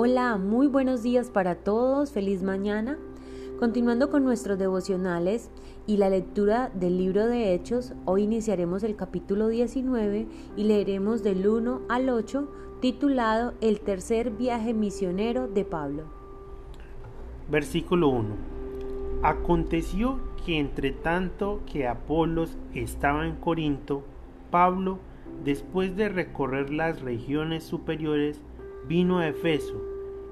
Hola, muy buenos días para todos, feliz mañana. Continuando con nuestros devocionales y la lectura del libro de Hechos, hoy iniciaremos el capítulo 19 y leeremos del 1 al 8 titulado El tercer viaje misionero de Pablo. Versículo 1. Aconteció que entre tanto que Apolos estaba en Corinto, Pablo, después de recorrer las regiones superiores, vino a Efeso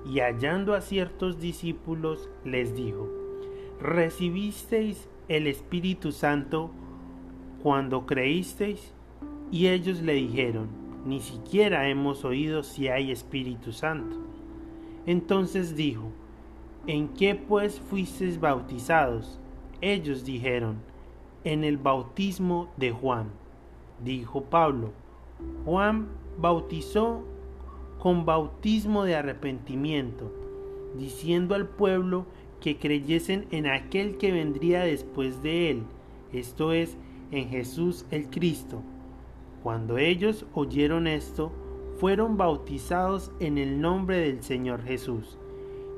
y hallando a ciertos discípulos les dijo, ¿recibisteis el Espíritu Santo cuando creísteis? Y ellos le dijeron, ni siquiera hemos oído si hay Espíritu Santo. Entonces dijo, ¿en qué pues fuisteis bautizados? Ellos dijeron, en el bautismo de Juan. Dijo Pablo, Juan bautizó con bautismo de arrepentimiento, diciendo al pueblo que creyesen en aquel que vendría después de él, esto es, en Jesús el Cristo. Cuando ellos oyeron esto, fueron bautizados en el nombre del Señor Jesús.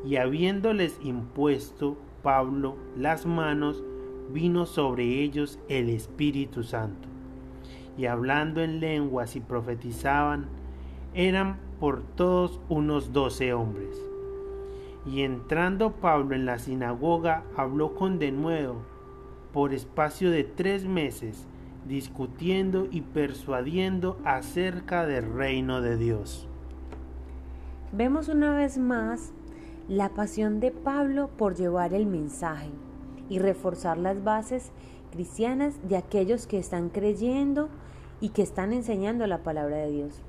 Y habiéndoles impuesto Pablo las manos, vino sobre ellos el Espíritu Santo. Y hablando en lenguas y profetizaban, eran por todos unos doce hombres. Y entrando Pablo en la sinagoga, habló con denuedo por espacio de tres meses, discutiendo y persuadiendo acerca del reino de Dios. Vemos una vez más la pasión de Pablo por llevar el mensaje y reforzar las bases cristianas de aquellos que están creyendo y que están enseñando la palabra de Dios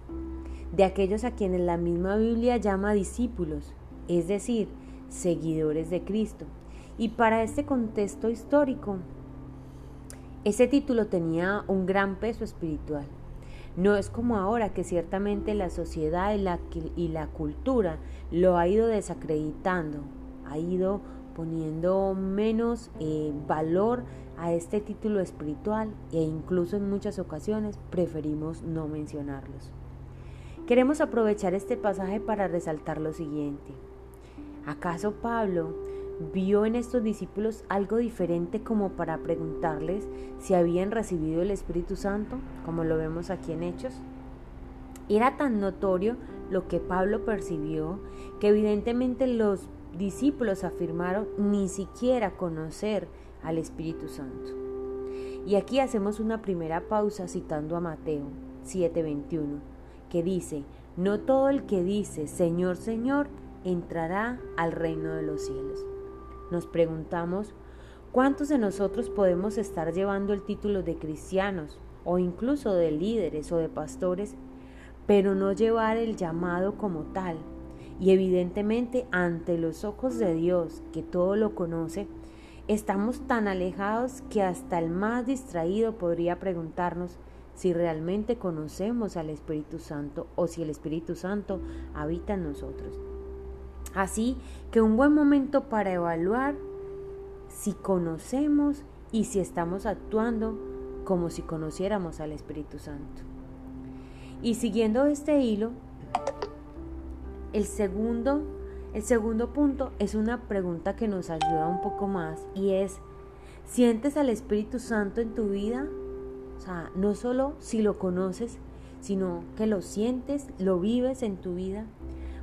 de aquellos a quienes la misma Biblia llama discípulos, es decir, seguidores de Cristo. Y para este contexto histórico, ese título tenía un gran peso espiritual. No es como ahora que ciertamente la sociedad y la, cultura lo ha ido desacreditando, ha ido poniendo menos eh, valor a este título espiritual e incluso en muchas ocasiones preferimos no mencionarlos. Queremos aprovechar este pasaje para resaltar lo siguiente. ¿Acaso Pablo vio en estos discípulos algo diferente como para preguntarles si habían recibido el Espíritu Santo, como lo vemos aquí en Hechos? Era tan notorio lo que Pablo percibió que evidentemente los discípulos afirmaron ni siquiera conocer al Espíritu Santo. Y aquí hacemos una primera pausa citando a Mateo 7:21 que dice, no todo el que dice Señor, Señor, entrará al reino de los cielos. Nos preguntamos, ¿cuántos de nosotros podemos estar llevando el título de cristianos o incluso de líderes o de pastores, pero no llevar el llamado como tal? Y evidentemente ante los ojos de Dios, que todo lo conoce, estamos tan alejados que hasta el más distraído podría preguntarnos, si realmente conocemos al Espíritu Santo o si el Espíritu Santo habita en nosotros. Así que un buen momento para evaluar si conocemos y si estamos actuando como si conociéramos al Espíritu Santo. Y siguiendo este hilo, el segundo, el segundo punto es una pregunta que nos ayuda un poco más y es, ¿sientes al Espíritu Santo en tu vida? O sea, no solo si lo conoces, sino que lo sientes, lo vives en tu vida.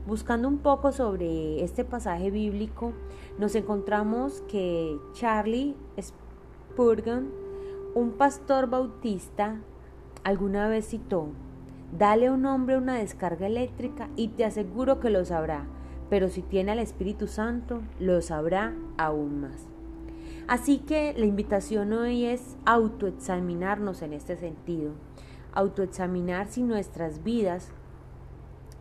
Buscando un poco sobre este pasaje bíblico, nos encontramos que Charlie Spurgeon, un pastor bautista, alguna vez citó, dale a un hombre una descarga eléctrica y te aseguro que lo sabrá, pero si tiene al Espíritu Santo, lo sabrá aún más. Así que la invitación hoy es autoexaminarnos en este sentido, autoexaminar si nuestras vidas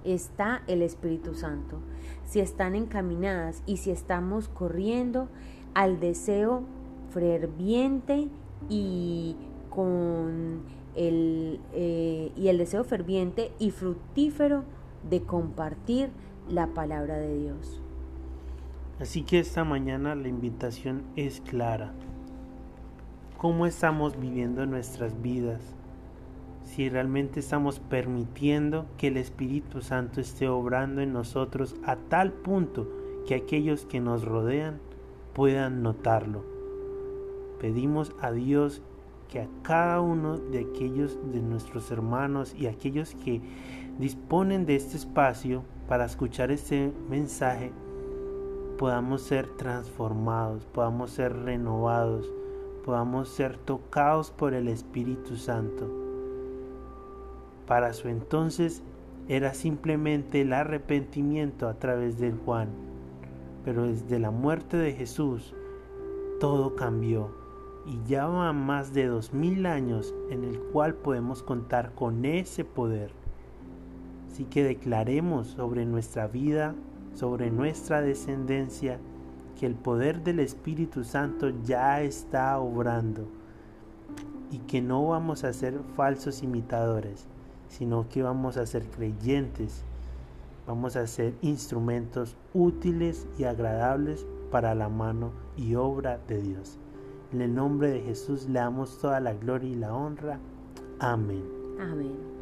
está el Espíritu Santo, si están encaminadas y si estamos corriendo al deseo ferviente y con el, eh, y el deseo ferviente y fructífero de compartir la palabra de Dios. Así que esta mañana la invitación es clara. ¿Cómo estamos viviendo nuestras vidas? si realmente estamos permitiendo que el Espíritu Santo esté obrando en nosotros a tal punto que aquellos que nos rodean puedan notarlo. Pedimos a Dios que a cada uno de aquellos de nuestros hermanos y aquellos que disponen de este espacio para escuchar este mensaje podamos ser transformados, podamos ser renovados, podamos ser tocados por el Espíritu Santo. Para su entonces era simplemente el arrepentimiento a través del Juan, pero desde la muerte de Jesús todo cambió y ya van más de dos mil años en el cual podemos contar con ese poder. Así que declaremos sobre nuestra vida sobre nuestra descendencia, que el poder del Espíritu Santo ya está obrando y que no vamos a ser falsos imitadores, sino que vamos a ser creyentes, vamos a ser instrumentos útiles y agradables para la mano y obra de Dios. En el nombre de Jesús le damos toda la gloria y la honra. Amén. Amén.